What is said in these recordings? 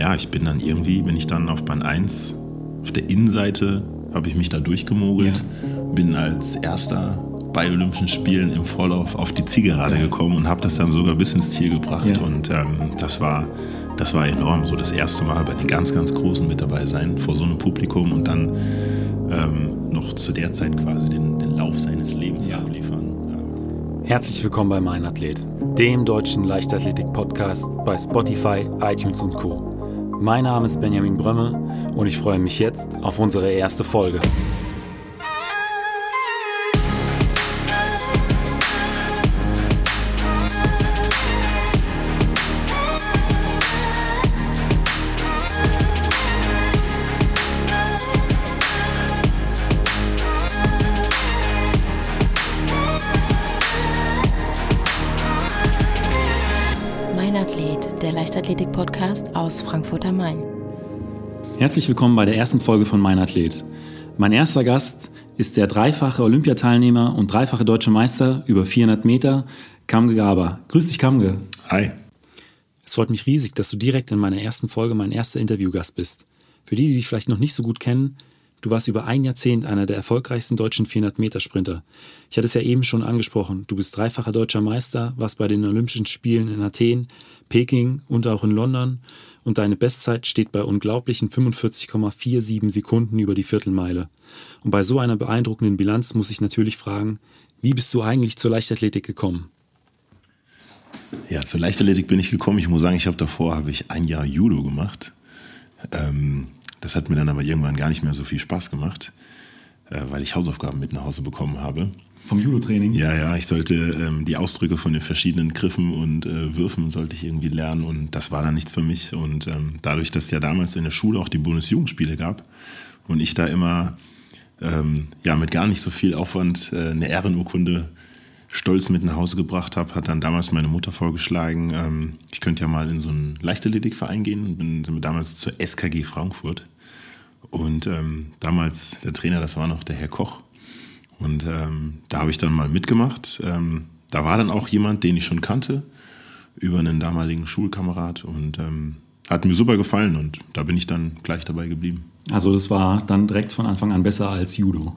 ja, ich bin dann irgendwie, bin ich dann auf Band 1, auf der Innenseite habe ich mich da durchgemogelt, ja. bin als erster bei Olympischen Spielen im Vorlauf auf die Zielgerade ja. gekommen und habe das dann sogar bis ins Ziel gebracht. Ja. Und ähm, das war das war enorm. So das erste Mal bei den ganz, ganz Großen mit dabei sein, vor so einem Publikum und dann ähm, noch zu der Zeit quasi den, den Lauf seines Lebens ja. abliefern. Herzlich willkommen bei Mein Athlet, dem deutschen Leichtathletik-Podcast bei Spotify, iTunes und Co. Mein Name ist Benjamin Brömme und ich freue mich jetzt auf unsere erste Folge. Leichtathletik-Podcast aus Frankfurt am Main. Herzlich willkommen bei der ersten Folge von Mein Athlet. Mein erster Gast ist der dreifache Olympiateilnehmer und dreifache deutsche Meister über 400 Meter, Kamge Gaber. Grüß dich, Kamge. Hi. Es freut mich riesig, dass du direkt in meiner ersten Folge mein erster Interviewgast bist. Für die, die dich vielleicht noch nicht so gut kennen, Du warst über ein Jahrzehnt einer der erfolgreichsten deutschen 400-Meter-Sprinter. Ich hatte es ja eben schon angesprochen. Du bist dreifacher deutscher Meister, warst bei den Olympischen Spielen in Athen, Peking und auch in London. Und deine Bestzeit steht bei unglaublichen 45,47 Sekunden über die Viertelmeile. Und bei so einer beeindruckenden Bilanz muss ich natürlich fragen, wie bist du eigentlich zur Leichtathletik gekommen? Ja, zur Leichtathletik bin ich gekommen. Ich muss sagen, ich habe davor habe ich ein Jahr Judo gemacht. Ähm, das hat mir dann aber irgendwann gar nicht mehr so viel Spaß gemacht, äh, weil ich Hausaufgaben mit nach Hause bekommen habe. Vom Judo-Training? Ja, ja, ich sollte ähm, die Ausdrücke von den verschiedenen Griffen und äh, Würfen sollte ich irgendwie lernen und das war dann nichts für mich. Und ähm, dadurch, dass es ja damals in der Schule auch die Bundesjugendspiele gab und ich da immer ähm, ja, mit gar nicht so viel Aufwand äh, eine Ehrenurkunde stolz mit nach Hause gebracht habe, hat dann damals meine Mutter vorgeschlagen, ähm, ich könnte ja mal in so einen Leichtathletikverein gehen. Bin, sind wir damals zur SKG Frankfurt. Und ähm, damals, der Trainer, das war noch der Herr Koch. Und ähm, da habe ich dann mal mitgemacht. Ähm, da war dann auch jemand, den ich schon kannte, über einen damaligen Schulkamerad. Und ähm, hat mir super gefallen und da bin ich dann gleich dabei geblieben. Also das war dann direkt von Anfang an besser als Judo?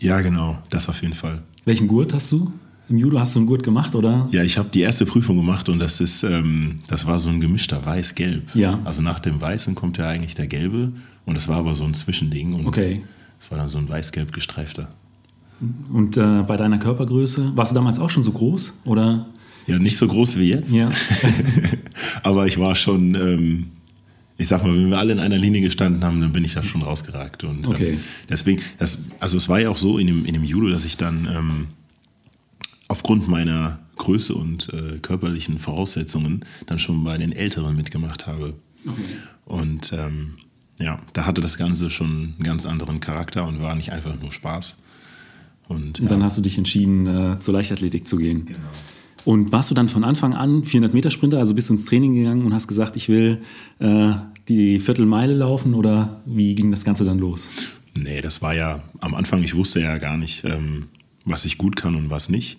Ja, genau, das auf jeden Fall. Welchen Gurt hast du? Im Judo hast du einen Gurt gemacht, oder? Ja, ich habe die erste Prüfung gemacht und das ist, ähm, das war so ein gemischter Weiß-Gelb. Ja. Also nach dem Weißen kommt ja eigentlich der Gelbe und das war aber so ein Zwischending. Und okay. Das war dann so ein Weiß-Gelb gestreifter. Und äh, bei deiner Körpergröße, warst du damals auch schon so groß, oder? Ja, nicht so groß wie jetzt. Ja. aber ich war schon, ähm, ich sag mal, wenn wir alle in einer Linie gestanden haben, dann bin ich da schon rausgeragt. Und okay. ähm, deswegen, das, also es war ja auch so in dem, in dem Judo, dass ich dann ähm, aufgrund meiner Größe und äh, körperlichen Voraussetzungen dann schon bei den Älteren mitgemacht habe. Okay. Und ähm, ja, da hatte das Ganze schon einen ganz anderen Charakter und war nicht einfach nur Spaß. Und, und dann hast du dich entschieden, äh, zur Leichtathletik zu gehen. Genau. Und warst du dann von Anfang an 400-Meter-Sprinter, also bist du ins Training gegangen und hast gesagt, ich will äh, die Viertelmeile laufen oder wie ging das Ganze dann los? Nee, das war ja am Anfang, ich wusste ja gar nicht, ähm, was ich gut kann und was nicht.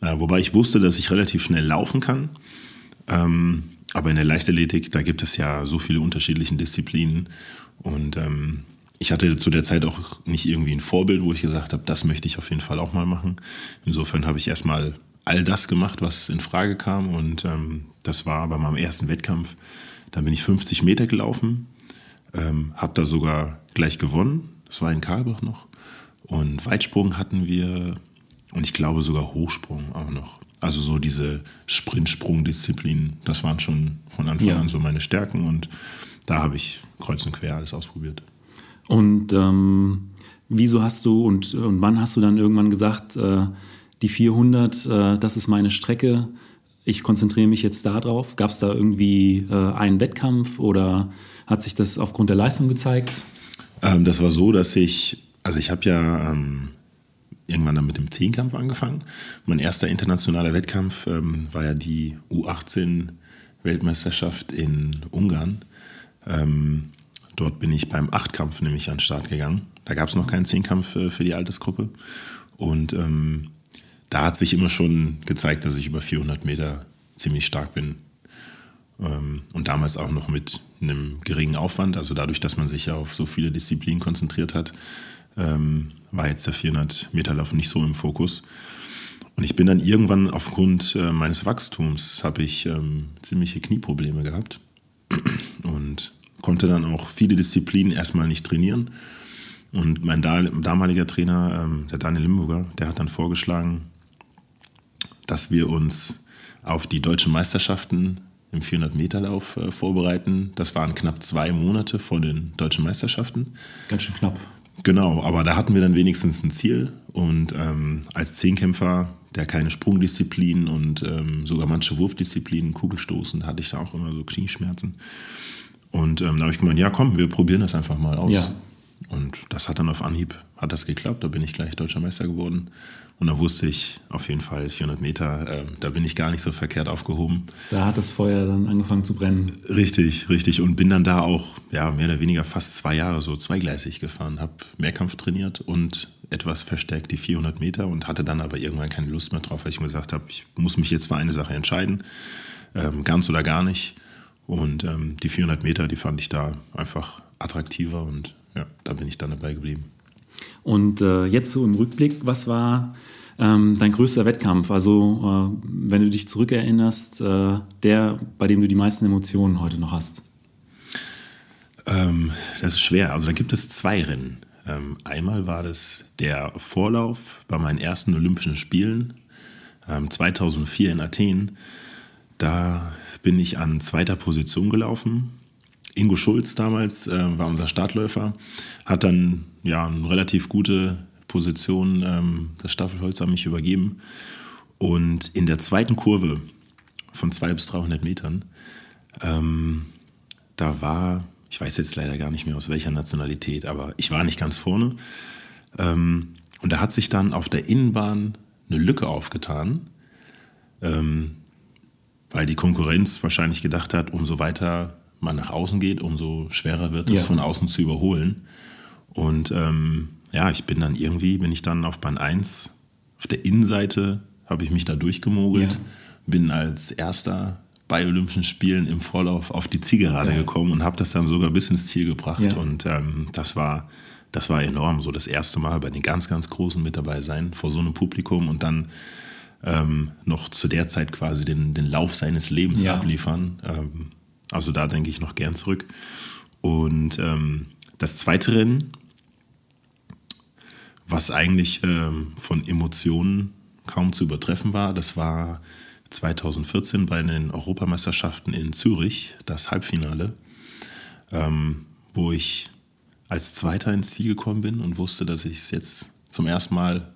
Äh, wobei ich wusste, dass ich relativ schnell laufen kann. Ähm, aber in der Leichtathletik, da gibt es ja so viele unterschiedliche Disziplinen. Und ähm, ich hatte zu der Zeit auch nicht irgendwie ein Vorbild, wo ich gesagt habe, das möchte ich auf jeden Fall auch mal machen. Insofern habe ich erstmal all das gemacht, was in Frage kam. Und ähm, das war bei meinem ersten Wettkampf. Da bin ich 50 Meter gelaufen, ähm, habe da sogar gleich gewonnen. Das war in Karlbach noch. Und Weitsprung hatten wir und ich glaube sogar Hochsprung auch noch. Also so diese Sprintsprung-Disziplinen, das waren schon von Anfang ja. an so meine Stärken und da habe ich kreuz und quer alles ausprobiert. Und ähm, wieso hast du und, und wann hast du dann irgendwann gesagt, äh, die 400, äh, das ist meine Strecke, ich konzentriere mich jetzt darauf? Gab es da irgendwie äh, einen Wettkampf oder hat sich das aufgrund der Leistung gezeigt? Ähm, das war so, dass ich, also ich habe ja ähm, irgendwann dann mit dem Zehnkampf angefangen. Mein erster internationaler Wettkampf ähm, war ja die U18-Weltmeisterschaft in Ungarn. Ähm, dort bin ich beim Achtkampf nämlich an den Start gegangen. Da gab es noch keinen Zehnkampf für, für die Altersgruppe. Und ähm, da hat sich immer schon gezeigt, dass ich über 400 Meter ziemlich stark bin. ähm, und damals auch noch mit einem geringen Aufwand. Also dadurch, dass man sich ja auf so viele Disziplinen konzentriert hat, ähm, war jetzt der 400 Meter Lauf nicht so im Fokus. Und ich bin dann irgendwann aufgrund äh, meines Wachstums habe ich ähm, ziemliche Knieprobleme gehabt und konnte dann auch viele Disziplinen erstmal nicht trainieren. Und mein damaliger Trainer, ähm, der Daniel Limburger, der hat dann vorgeschlagen, dass wir uns auf die deutschen Meisterschaften im 400-Meter-Lauf äh, vorbereiten. Das waren knapp zwei Monate vor den deutschen Meisterschaften. Ganz schön knapp. Genau, aber da hatten wir dann wenigstens ein Ziel. Und ähm, als Zehnkämpfer, der keine Sprungdisziplin und ähm, sogar manche Wurfdisziplinen, Kugelstoßen, hatte ich da auch immer so Knieschmerzen. Und ähm, da habe ich gemeint, ja komm, wir probieren das einfach mal aus. Ja. Und das hat dann auf Anhieb, hat das geklappt, da bin ich gleich deutscher Meister geworden. Und da wusste ich auf jeden Fall 400 Meter, äh, da bin ich gar nicht so verkehrt aufgehoben. Da hat das Feuer dann angefangen zu brennen. Richtig, richtig. Und bin dann da auch ja, mehr oder weniger fast zwei Jahre so zweigleisig gefahren. Habe Mehrkampf trainiert und etwas verstärkt die 400 Meter und hatte dann aber irgendwann keine Lust mehr drauf, weil ich mir gesagt habe, ich muss mich jetzt für eine Sache entscheiden, ähm, ganz oder gar nicht. Und ähm, die 400 Meter, die fand ich da einfach attraktiver und ja, da bin ich dann dabei geblieben. Und äh, jetzt so im Rückblick, was war ähm, dein größter Wettkampf? Also, äh, wenn du dich zurückerinnerst, äh, der, bei dem du die meisten Emotionen heute noch hast? Ähm, das ist schwer. Also, da gibt es zwei Rennen. Ähm, einmal war das der Vorlauf bei meinen ersten Olympischen Spielen 2004 ähm, in Athen. Da bin ich an zweiter Position gelaufen. Ingo Schulz damals äh, war unser Startläufer, hat dann ja eine relativ gute Position ähm, das Staffelholz an mich übergeben. Und in der zweiten Kurve von 200 bis 300 Metern, ähm, da war, ich weiß jetzt leider gar nicht mehr aus welcher Nationalität, aber ich war nicht ganz vorne. Ähm, und da hat sich dann auf der Innenbahn eine Lücke aufgetan, ähm, weil die Konkurrenz wahrscheinlich gedacht hat, umso weiter man nach außen geht, umso schwerer wird es ja. von außen zu überholen. Und ähm, ja, ich bin dann irgendwie, bin ich dann auf Bahn 1, auf der Innenseite habe ich mich da durchgemogelt, ja. bin als erster bei Olympischen Spielen im Vorlauf auf die Zielgerade okay. gekommen und habe das dann sogar bis ins Ziel gebracht. Ja. Und ähm, das war das war enorm, so das erste Mal bei den ganz, ganz Großen mit dabei sein, vor so einem Publikum und dann ähm, noch zu der Zeit quasi den, den Lauf seines Lebens ja. abliefern. Ähm, also da denke ich noch gern zurück. Und ähm, das zweite Rennen, was eigentlich ähm, von Emotionen kaum zu übertreffen war. Das war 2014 bei den Europameisterschaften in Zürich, das Halbfinale, ähm, wo ich als Zweiter ins Ziel gekommen bin und wusste, dass ich es jetzt zum ersten Mal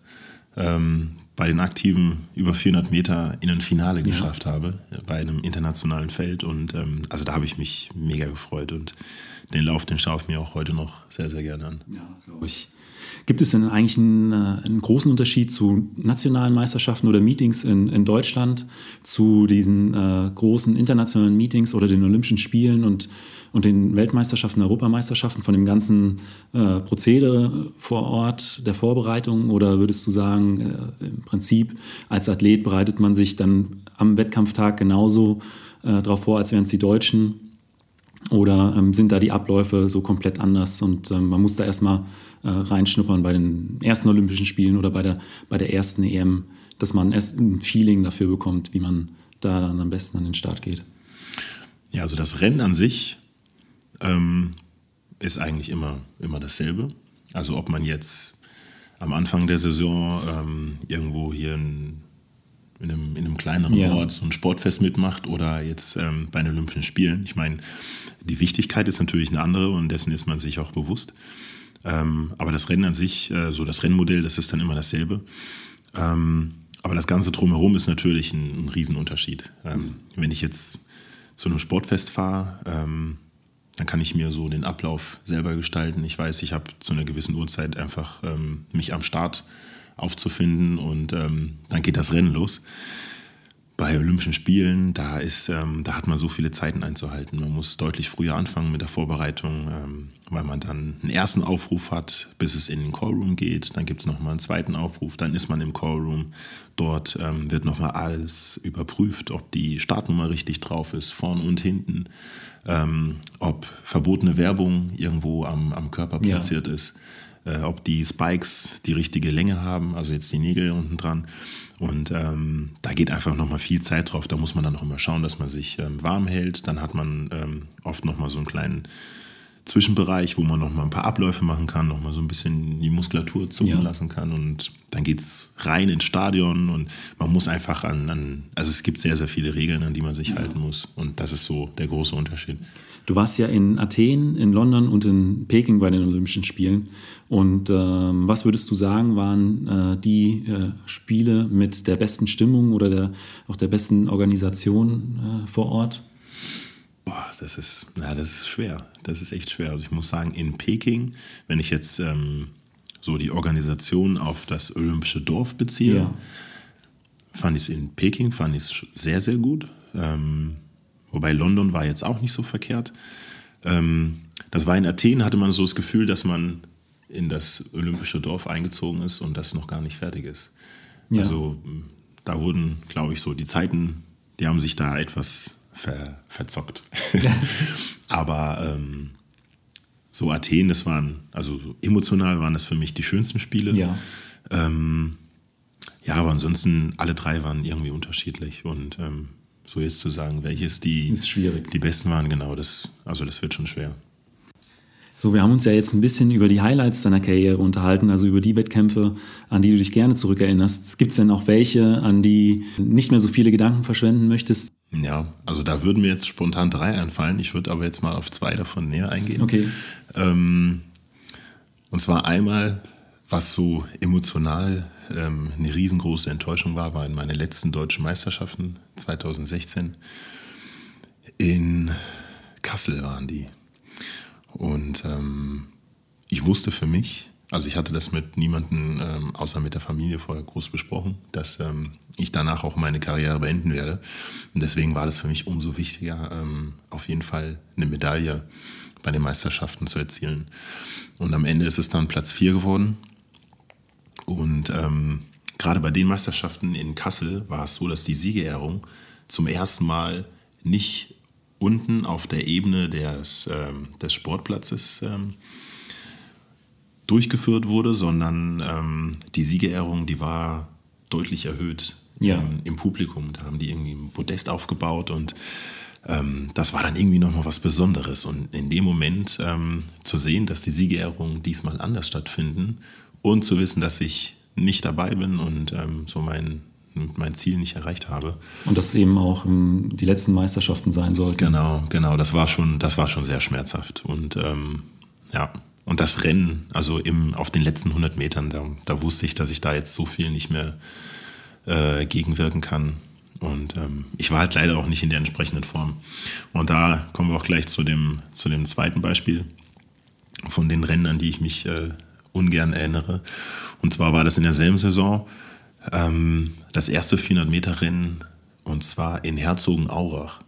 ähm, bei den Aktiven über 400 Meter in ein Finale ja. geschafft habe, bei einem internationalen Feld. Und ähm, also da habe ich mich mega gefreut und den Lauf, den schaue ich mir auch heute noch sehr, sehr gerne an. Ja, das glaube ich. Gibt es denn eigentlich einen, äh, einen, großen Unterschied zu nationalen Meisterschaften oder Meetings in, in Deutschland, zu diesen äh, großen internationalen Meetings oder den Olympischen Spielen und, und den Weltmeisterschaften, Europameisterschaften von dem ganzen äh, Prozedere vor Ort der Vorbereitung? Oder würdest du sagen, äh, im Prinzip als Athlet bereitet man sich dann am Wettkampftag genauso äh, darauf vor, als wären es die Deutschen? Oder ähm, sind da die Abläufe so komplett anders und ähm, man muss da erstmal äh, reinschnuppern bei den ersten Olympischen Spielen oder bei der, bei der ersten EM, dass man erst ein Feeling dafür bekommt, wie man da dann am besten an den Start geht. Ja, also das Rennen an sich ähm, ist eigentlich immer, immer dasselbe. Also ob man jetzt am Anfang der Saison ähm, irgendwo hier in, in, einem, in einem kleineren ja. Ort so ein Sportfest mitmacht oder jetzt ähm, bei den Olympischen Spielen. Ich meine, die Wichtigkeit ist natürlich eine andere und dessen ist man sich auch bewusst. Ähm, aber das Rennen an sich, äh, so das Rennmodell, das ist dann immer dasselbe. Ähm, aber das Ganze drumherum ist natürlich ein, ein Riesenunterschied. Ähm, wenn ich jetzt zu einem Sportfest fahre, ähm, dann kann ich mir so den Ablauf selber gestalten. Ich weiß, ich habe zu einer gewissen Uhrzeit einfach ähm, mich am Start aufzufinden und ähm, dann geht das Rennen los. bei Olympischen Spielen, da ist, ähm, da hat man so viele Zeiten einzuhalten. Man muss deutlich früher anfangen mit der Vorbereitung, ähm, weil man dann einen ersten Aufruf hat, bis es in den Callroom geht. Dann gibt es nochmal einen zweiten Aufruf, dann ist man im Callroom. Dort ähm, wird nochmal alles überprüft, ob die Startnummer richtig drauf ist, vorn und hinten, ähm, ob verbotene Werbung irgendwo am, am Körper platziert ja. ist äh, ob die Spikes die richtige Länge haben, also jetzt die Nägel unten dran. Und ähm, da geht einfach nochmal viel Zeit drauf. Da muss man dann noch immer schauen, dass man sich ähm, warm hält. Dann hat man ähm, oft nochmal so einen kleinen Zwischenbereich, wo man nochmal ein paar Abläufe machen kann, nochmal so ein bisschen die Muskulatur zucken ja. lassen kann. Und dann geht es rein ins Stadion und man muss einfach an, an, also es gibt sehr, sehr viele Regeln, an die man sich ja. halten muss. Und das ist so der große Unterschied. Du warst ja in Athen, in London und in Peking bei den Olympischen Spielen. Und ähm, was würdest du sagen, waren äh, die äh, Spiele mit der besten Stimmung oder der, auch der besten Organisation äh, vor Ort? Boah, das ist, na, das ist schwer. Das ist echt schwer. Also ich muss sagen, in Peking, wenn ich jetzt ähm, so die Organisation auf das Olympische Dorf beziehe, ja. fand ich es in Peking fand ich sehr, sehr gut. Ähm, Wobei London war jetzt auch nicht so verkehrt. Ähm, das war in Athen, hatte man so das Gefühl, dass man in das olympische Dorf eingezogen ist und das noch gar nicht fertig ist. Ja. Also da wurden, glaube ich, so die Zeiten, die haben sich da etwas ver, verzockt. Aber ähm, so Athen, das waren, also so emotional waren das für mich die schönsten Spiele. Ja. Ähm, ja, aber ansonsten alle drei waren irgendwie unterschiedlich und ähm, so jetzt zu sagen, welches die, die besten waren, genau, das, also das wird schon schwer. So, wir haben uns ja jetzt ein bisschen über die Highlights deiner Karriere unterhalten, also über die Wettkämpfe, an die du dich gerne zurückerinnerst. Gibt es denn auch welche, an die nicht mehr so viele Gedanken verschwenden möchtest? Ja, also da würden mir jetzt spontan drei einfallen. Ich würde aber jetzt mal auf zwei davon näher eingehen. Okay. Ähm, und zwar einmal, was so emotional ähm, eine riesengroße Enttäuschung war, waren meine letzten deutschen Meisterschaften 2016. In Kassel waren die. Und ähm, ich wusste für mich, also ich hatte das mit niemandem ähm, außer mit der Familie vorher groß besprochen, dass ähm, ich danach auch meine Karriere beenden werde. Und deswegen war das für mich umso wichtiger, ähm, auf jeden Fall eine Medaille bei den Meisterschaften zu erzielen. Und am Ende ist es dann Platz 4 geworden. Und ähm, gerade bei den Meisterschaften in Kassel war es so, dass die Siegerehrung zum ersten Mal nicht unten auf der Ebene des, ähm, des Sportplatzes ähm, durchgeführt wurde, sondern ähm, die Siegerehrung, die war deutlich erhöht ja. im, im, Publikum. Da haben die irgendwie ein Podest aufgebaut und ähm, das war dann irgendwie nochmal was Besonderes. Und in dem Moment ähm, zu sehen, dass die Siegerehrungen diesmal anders stattfinden und zu wissen, dass ich nicht dabei bin und ähm, so mein, mein Ziel nicht erreicht habe. Und das eben auch ähm, die letzten Meisterschaften sein sollten. Genau, genau. Das war schon, das war schon sehr schmerzhaft. Und ähm, ja, und das Rennen, also im, auf den letzten 100 Metern, da, da wusste ich, dass ich da jetzt so viel nicht mehr äh, gegenwirken kann. Und ähm, ich war halt leider auch nicht in der entsprechenden Form. Und da kommen wir auch gleich zu dem, zu dem zweiten Beispiel von den Rennen, an die ich mich äh, ungern erinnere. Und zwar war das in derselben Saison ähm, das erste 400-Meter-Rennen und zwar in Herzogenaurach.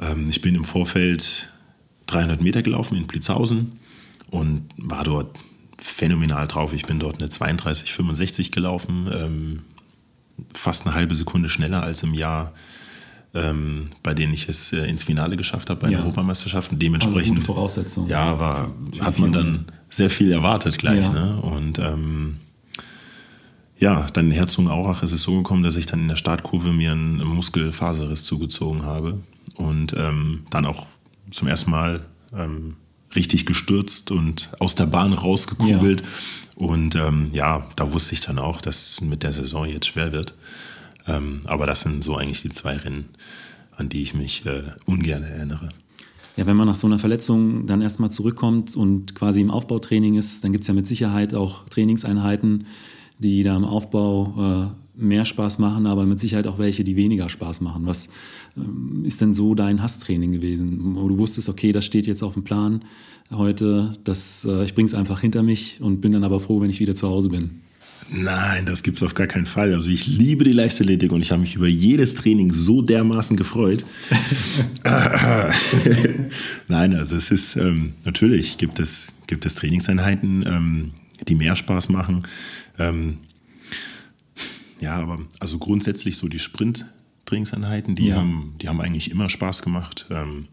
Ähm, ich bin im Vorfeld 300 Meter gelaufen in Blitzhausen und war dort phänomenal drauf. Ich bin dort eine 32,65 gelaufen, ähm, fast eine halbe Sekunde schneller als im Jahr, ähm, bei denen ich es äh, ins Finale geschafft habe bei ja. den Europameisterschaften. Dementsprechend, also Voraussetzung. Ja, war, hat man dann sehr viel erwartet gleich. Ja. Ne? Und ähm, ja, dann in Herzogenaurach ist es so gekommen, dass ich dann in der Startkurve mir einen Muskelfaserriss zugezogen habe und ähm, dann auch zum ersten Mal ähm, richtig gestürzt und aus der Bahn rausgekugelt. Ja. Und ähm, ja, da wusste ich dann auch, dass mit der Saison jetzt schwer wird. Ähm, aber das sind so eigentlich die zwei Rennen, an die ich mich äh, ungern erinnere ja, wenn man nach so einer Verletzung dann erstmal zurückkommt und quasi im Aufbautraining ist, dann gibt es ja mit Sicherheit auch Trainingseinheiten, die da im Aufbau äh, mehr Spaß machen, aber mit Sicherheit auch welche, die weniger Spaß machen. Was ähm, ist denn so dein Hasstraining gewesen, wo du wusstest, okay, das steht jetzt auf dem Plan heute, das, äh, ich bringe es einfach hinter mich und bin dann aber froh, wenn ich wieder zu Hause bin? Nein, das gibt es auf gar keinen Fall. Also ich liebe die Leichtathletik und ich habe mich über jedes Training so dermaßen gefreut. Nein, also es ist ähm, natürlich gibt es, gibt es Trainingseinheiten, ähm, die mehr Spaß machen. Ähm, ja, aber also grundsätzlich so die Sprint-Trainingseinheiten, die, ja. haben, die haben eigentlich immer Spaß gemacht. Ähm,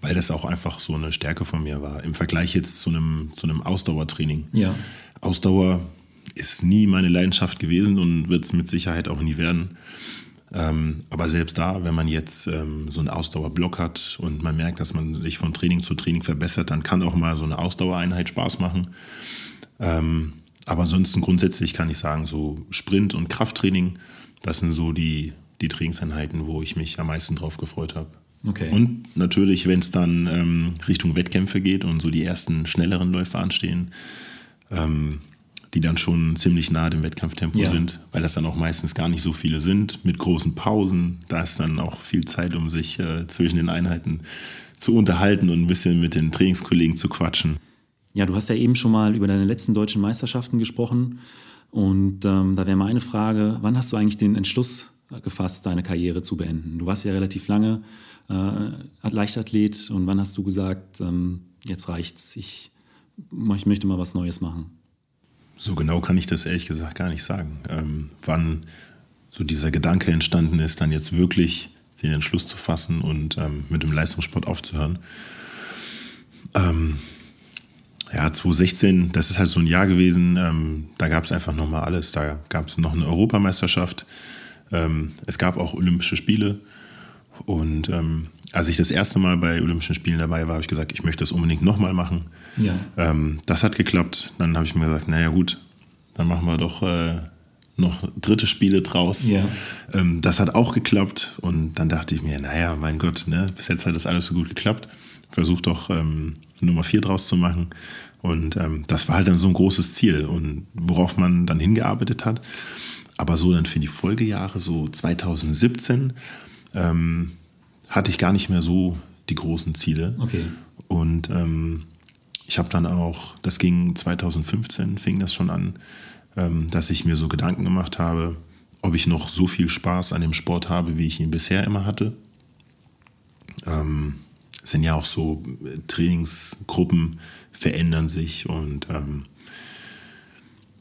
weil das auch einfach so eine Stärke von mir war. Im Vergleich jetzt zu einem, zu einem Ausdauertraining. Ja. Ausdauer ist nie meine Leidenschaft gewesen und wird es mit Sicherheit auch nie werden. Ähm, aber selbst da, wenn man jetzt ähm, so einen Ausdauerblock hat und man merkt, dass man sich von Training zu Training verbessert, dann kann auch mal so eine Ausdauereinheit Spaß machen. Ähm, aber ansonsten grundsätzlich kann ich sagen, so Sprint und Krafttraining, das sind so die, die Trainingseinheiten, wo ich mich am meisten drauf gefreut habe. Okay. Und natürlich, wenn es dann ähm, Richtung Wettkämpfe geht und so die ersten schnelleren Läufe anstehen, ähm, die dann schon ziemlich nah dem Wettkampftempo ja. sind, weil das dann auch meistens gar nicht so viele sind, mit großen Pausen. Da ist dann auch viel Zeit, um sich äh, zwischen den Einheiten zu unterhalten und ein bisschen mit den Trainingskollegen zu quatschen. Ja, du hast ja eben schon mal über deine letzten deutschen Meisterschaften gesprochen. Und ähm, da wäre meine Frage, wann hast du eigentlich den Entschluss gefasst, deine Karriere zu beenden? Du warst ja relativ lange äh, Leichtathlet und wann hast du gesagt, ähm, jetzt reicht's, ich, ich möchte mal was Neues machen? So genau kann ich das ehrlich gesagt gar nicht sagen. Ähm, wann so dieser Gedanke entstanden ist, dann jetzt wirklich den Entschluss zu fassen und ähm, mit dem Leistungssport aufzuhören. Ähm, ja, 2016, das ist halt so ein Jahr gewesen, ähm, da gab es einfach nochmal alles. Da gab es noch eine Europameisterschaft, ähm, es gab auch Olympische Spiele und ähm, als ich das erste Mal bei Olympischen Spielen dabei war, habe ich gesagt, ich möchte das unbedingt nochmal machen. Ja. Ähm, das hat geklappt. Dann habe ich mir gesagt, naja gut, dann machen wir doch äh, noch dritte Spiele draus. Ja. Ähm, das hat auch geklappt. Und dann dachte ich mir, naja, mein Gott, ne, bis jetzt hat das alles so gut geklappt. Versuch doch ähm, Nummer vier draus zu machen. Und ähm, das war halt dann so ein großes Ziel und worauf man dann hingearbeitet hat. Aber so dann für die Folgejahre, so 2017, ähm, hatte ich gar nicht mehr so die großen Ziele. Okay. Und ähm, ich habe dann auch, das ging 2015, fing das schon an, ähm, dass ich mir so Gedanken gemacht habe, ob ich noch so viel Spaß an dem Sport habe, wie ich ihn bisher immer hatte. Ähm, es sind ja auch so äh, Trainingsgruppen verändern sich und ähm,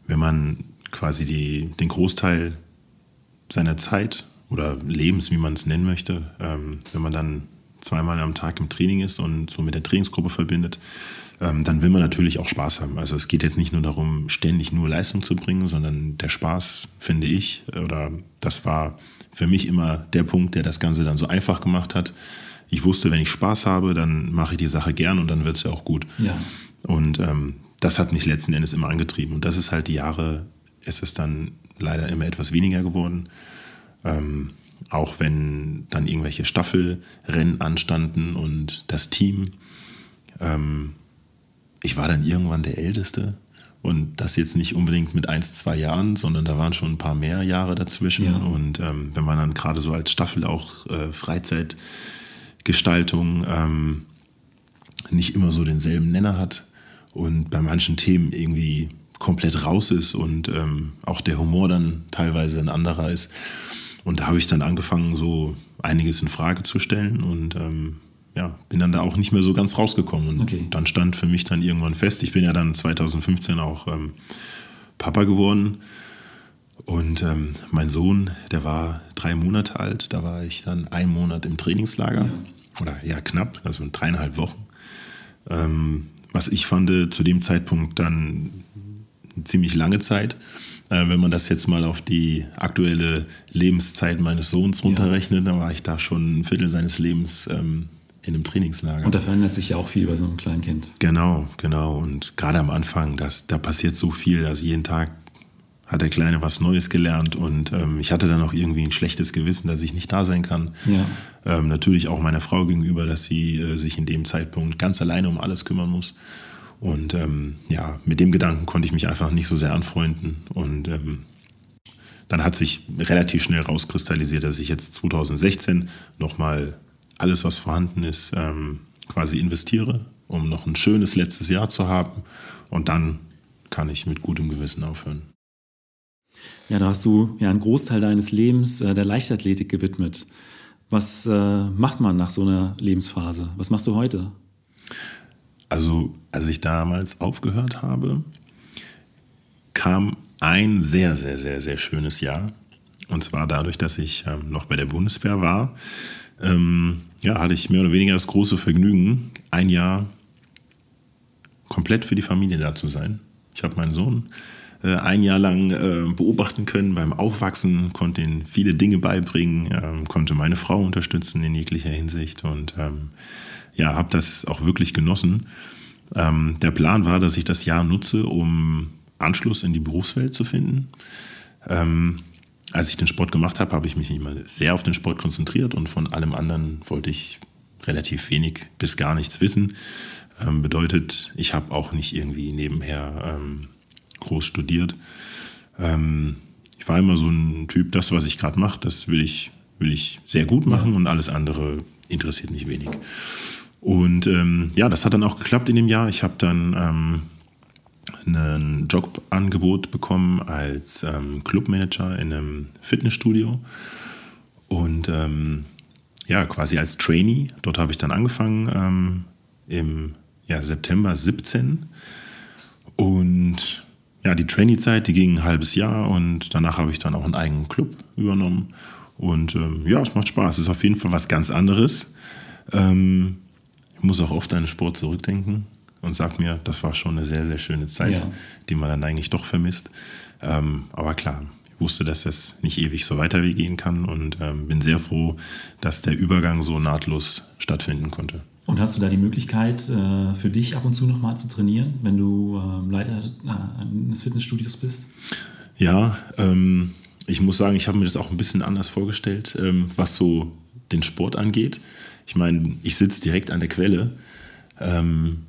wenn man quasi die, den Großteil seiner Zeit oder Lebens, wie man es nennen möchte, ähm, wenn man dann zweimal am Tag im Training ist und so mit der Trainingsgruppe verbindet, ähm, dann will man natürlich auch Spaß haben. Also es geht jetzt nicht nur darum, ständig nur Leistung zu bringen, sondern der Spaß, finde ich, oder das war für mich immer der Punkt, der das Ganze dann so einfach gemacht hat. Ich wusste, wenn ich Spaß habe, dann mache ich die Sache gern und dann wird es ja auch gut. Ja. Und ähm, das hat mich letzten Endes immer angetrieben. Und das ist halt die Jahre, ist es dann leider immer etwas weniger geworden. Ähm, auch wenn dann irgendwelche Staffelrennen anstanden und das Team. Ähm, ich war dann irgendwann der Älteste und das jetzt nicht unbedingt mit eins, zwei Jahren, sondern da waren schon ein paar mehr Jahre dazwischen. Ja. Und ähm, wenn man dann gerade so als Staffel auch äh, Freizeitgestaltung ähm, nicht immer so denselben Nenner hat und bei manchen Themen irgendwie komplett raus ist und ähm, auch der Humor dann teilweise ein anderer ist, und da habe ich dann angefangen, so einiges in Frage zu stellen und ähm, ja, bin dann da auch nicht mehr so ganz rausgekommen. Und okay. dann stand für mich dann irgendwann fest, ich bin ja dann 2015 auch ähm, Papa geworden. Und ähm, mein Sohn, der war drei Monate alt, da war ich dann einen Monat im Trainingslager. Ja. Oder ja, knapp, also dreieinhalb Wochen. Ähm, was ich fand, zu dem Zeitpunkt dann eine ziemlich lange Zeit. Äh, wenn man das jetzt mal auf die aktuelle Lebenszeit meines Sohns runterrechnet, ja. dann war ich da schon ein Viertel seines Lebens ähm, in einem Trainingslager. Und da verändert sich ja auch viel bei so einem kleinen Kind. Genau, genau. Und gerade am Anfang, das, da passiert so viel. Also jeden Tag hat der Kleine was Neues gelernt und ähm, ich hatte dann auch irgendwie ein schlechtes Gewissen, dass ich nicht da sein kann. Ja. Ähm, natürlich auch meiner Frau gegenüber, dass sie äh, sich in dem Zeitpunkt ganz alleine um alles kümmern muss. Und ähm, ja, mit dem Gedanken konnte ich mich einfach nicht so sehr anfreunden. Und ähm, dann hat sich relativ schnell rauskristallisiert, dass ich jetzt 2016 nochmal alles, was vorhanden ist, ähm, quasi investiere, um noch ein schönes letztes Jahr zu haben. Und dann kann ich mit gutem Gewissen aufhören. Ja, da hast du ja einen Großteil deines Lebens äh, der Leichtathletik gewidmet. Was äh, macht man nach so einer Lebensphase? Was machst du heute? Also, als ich damals aufgehört habe, kam ein sehr, sehr, sehr, sehr schönes Jahr. Und zwar dadurch, dass ich ähm, noch bei der Bundeswehr war, ähm, ja, hatte ich mehr oder weniger das große Vergnügen, ein Jahr komplett für die Familie da zu sein. Ich habe meinen Sohn ein Jahr lang äh, beobachten können beim Aufwachsen, konnte ihm viele Dinge beibringen, äh, konnte meine Frau unterstützen in jeglicher Hinsicht und ähm, ja, habe das auch wirklich genossen. Ähm, der Plan war, dass ich das Jahr nutze, um Anschluss in die Berufswelt zu finden. Ähm, als ich den Sport gemacht habe, habe ich mich immer sehr auf den Sport konzentriert und von allem anderen wollte ich relativ wenig bis gar nichts wissen. Ähm, bedeutet, ich habe auch nicht irgendwie nebenher ähm, groß studiert. Ähm, ich war immer so ein Typ, das, was ich gerade mache, das will ich, will ich sehr gut machen und alles andere interessiert mich wenig. Und ähm, ja, das hat dann auch geklappt in dem Jahr. Ich habe dann ähm, ein Jobangebot bekommen als ähm, Clubmanager in einem Fitnessstudio und ähm, ja, quasi als Trainee. Dort habe ich dann angefangen ähm, im ja, September 17 und ja, die Trainee-Zeit, die ging ein halbes Jahr und danach habe ich dann auch einen eigenen Club übernommen und ähm, ja, es macht Spaß. Es ist auf jeden Fall was ganz anderes. Ähm, ich muss auch oft an den Sport zurückdenken und sage mir, das war schon eine sehr, sehr schöne Zeit, ja. die man dann eigentlich doch vermisst. Ähm, aber klar, ich wusste, dass das nicht ewig so weitergehen kann und ähm, bin sehr froh, dass der Übergang so nahtlos stattfinden konnte. Und hast du da die Möglichkeit, äh, für dich ab und zu nochmal zu trainieren, wenn du ähm, Leiter äh, eines Fitnessstudios bist? Ja, ähm, ich muss sagen, ich habe mir das auch ein bisschen anders vorgestellt, ähm, was so den Sport angeht. Ich meine, ich sitze direkt an der Quelle. Ähm,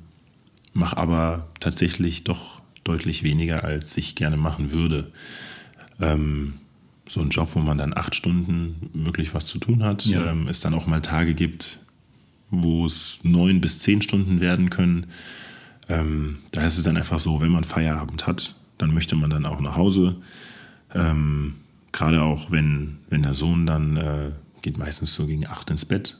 mache aber tatsächlich doch deutlich weniger, als ich gerne machen würde. Ähm, so ein Job, wo man dann acht Stunden wirklich was zu tun hat, ja. ähm, es dann auch mal Tage gibt, wo es neun bis zehn Stunden werden können. Ähm, da ist es dann einfach so, wenn man Feierabend hat, dann möchte man dann auch nach Hause. Ähm, Gerade auch, wenn, wenn der Sohn dann äh, geht meistens so gegen acht ins Bett,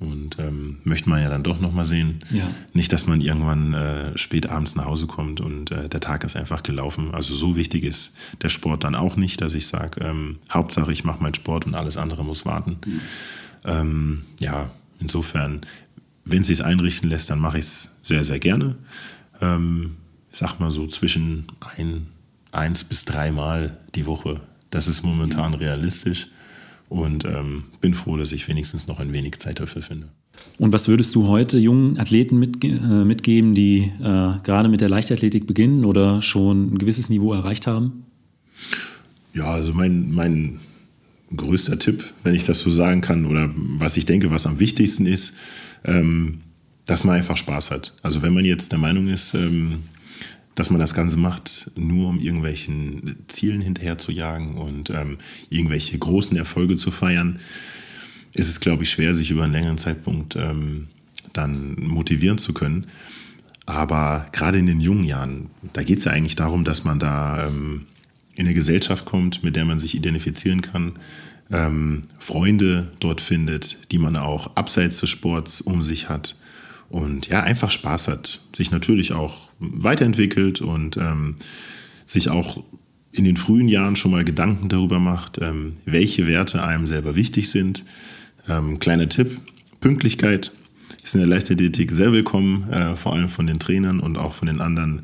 und ähm, möchte man ja dann doch nochmal sehen. Ja. Nicht, dass man irgendwann äh, spät abends nach Hause kommt und äh, der Tag ist einfach gelaufen. Also so wichtig ist der Sport dann auch nicht, dass ich sage, ähm, Hauptsache ich mache meinen Sport und alles andere muss warten. Mhm. Ähm, ja, insofern, wenn es sich einrichten lässt, dann mache ich es sehr, sehr gerne. Ähm, ich sag mal so zwischen ein, eins bis dreimal die Woche. Das ist momentan realistisch und ähm, bin froh, dass ich wenigstens noch ein wenig Zeit dafür finde. Und was würdest du heute jungen Athleten mitge äh, mitgeben, die äh, gerade mit der Leichtathletik beginnen oder schon ein gewisses Niveau erreicht haben? Ja, also mein, mein größter Tipp, wenn ich das so sagen kann, oder was ich denke, was am wichtigsten ist, ähm, dass man einfach Spaß hat. Also wenn man jetzt der Meinung ist, ähm, dass man das Ganze macht, nur um irgendwelchen Zielen hinterher zu jagen und ähm, irgendwelche großen Erfolge zu feiern, ist es, glaube ich, schwer, sich über einen längeren Zeitpunkt ähm, dann motivieren zu können. Aber gerade in den jungen Jahren, da geht es ja eigentlich darum, dass man da ähm, in eine Gesellschaft kommt, mit der man sich identifizieren kann, ähm, Freunde dort findet, die man auch abseits des Sports um sich hat und ja, einfach Spaß hat, sich natürlich auch weiterentwickelt und ähm, sich auch in den frühen Jahren schon mal Gedanken darüber macht, ähm, welche Werte einem selber wichtig sind. Ähm, kleiner Tipp, Pünktlichkeit ist in der Leichtathletik sehr willkommen, äh, vor allem von den Trainern und auch von den anderen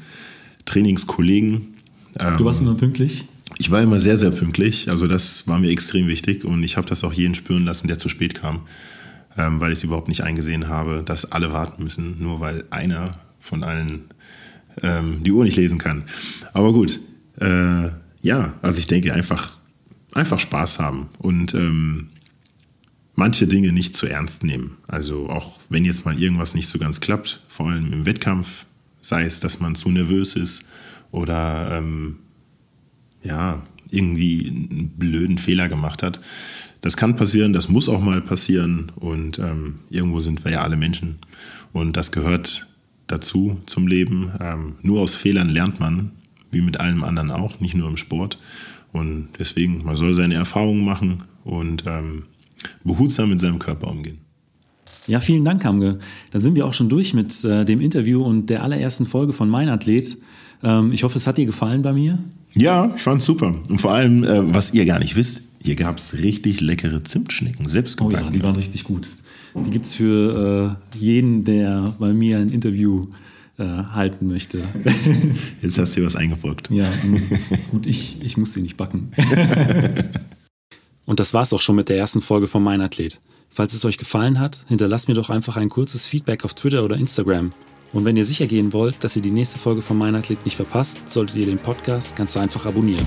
Trainingskollegen. Du warst ähm, immer pünktlich? Ich war immer sehr, sehr pünktlich. Also das war mir extrem wichtig und ich habe das auch jeden spüren lassen, der zu spät kam ähm, weil ich es überhaupt nicht eingesehen habe, dass alle warten müssen, nur weil einer von allen ähm, die Uhr nicht lesen kann. Aber gut, äh, ja, also ich denke einfach, einfach Spaß haben und ähm, manche Dinge nicht zu ernst nehmen. Also auch wenn jetzt mal irgendwas nicht so ganz klappt, vor allem im Wettkampf, sei es, dass man zu nervös ist oder ähm, ja, irgendwie einen blöden Fehler gemacht hat, das kann passieren, das muss auch mal passieren und ähm, irgendwo sind wir ja alle Menschen und das gehört dazu zum Leben. Ähm, nur aus Fehlern lernt man, wie mit allem anderen auch, nicht nur im Sport. Und deswegen, man soll seine Erfahrungen machen und ähm, behutsam mit seinem Körper umgehen. Ja, vielen Dank, Hamge. Dann sind wir auch schon durch mit äh, dem Interview und der allerersten Folge von Mein Athlet. Ähm, ich hoffe, es hat dir gefallen bei mir. Ja, ich fand es super. Und vor allem, äh, was ihr gar nicht wisst, hier gab es richtig leckere Zimtschnecken, selbst Oh ja, die waren richtig gut. Die gibt es für äh, jeden, der bei mir ein Interview äh, halten möchte. Jetzt hast du dir was eingebrockt. ja, gut, ich, ich muss sie nicht backen. Und das war's auch schon mit der ersten Folge von Mein Athlet. Falls es euch gefallen hat, hinterlasst mir doch einfach ein kurzes Feedback auf Twitter oder Instagram. Und wenn ihr sicher gehen wollt, dass ihr die nächste Folge von Mein Athlet nicht verpasst, solltet ihr den Podcast ganz einfach abonnieren.